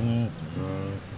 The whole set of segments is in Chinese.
嗯。嗯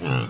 Mm.